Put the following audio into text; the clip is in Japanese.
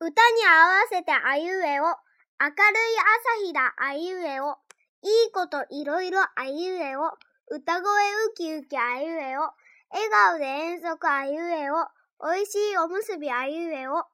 歌に合わせてあゆえを、明るい朝日だあゆえを、いいこといろいろあゆえを、歌声ウキウキあゆえを、笑顔で遠足あゆえを、おいしいおむすびあゆえを、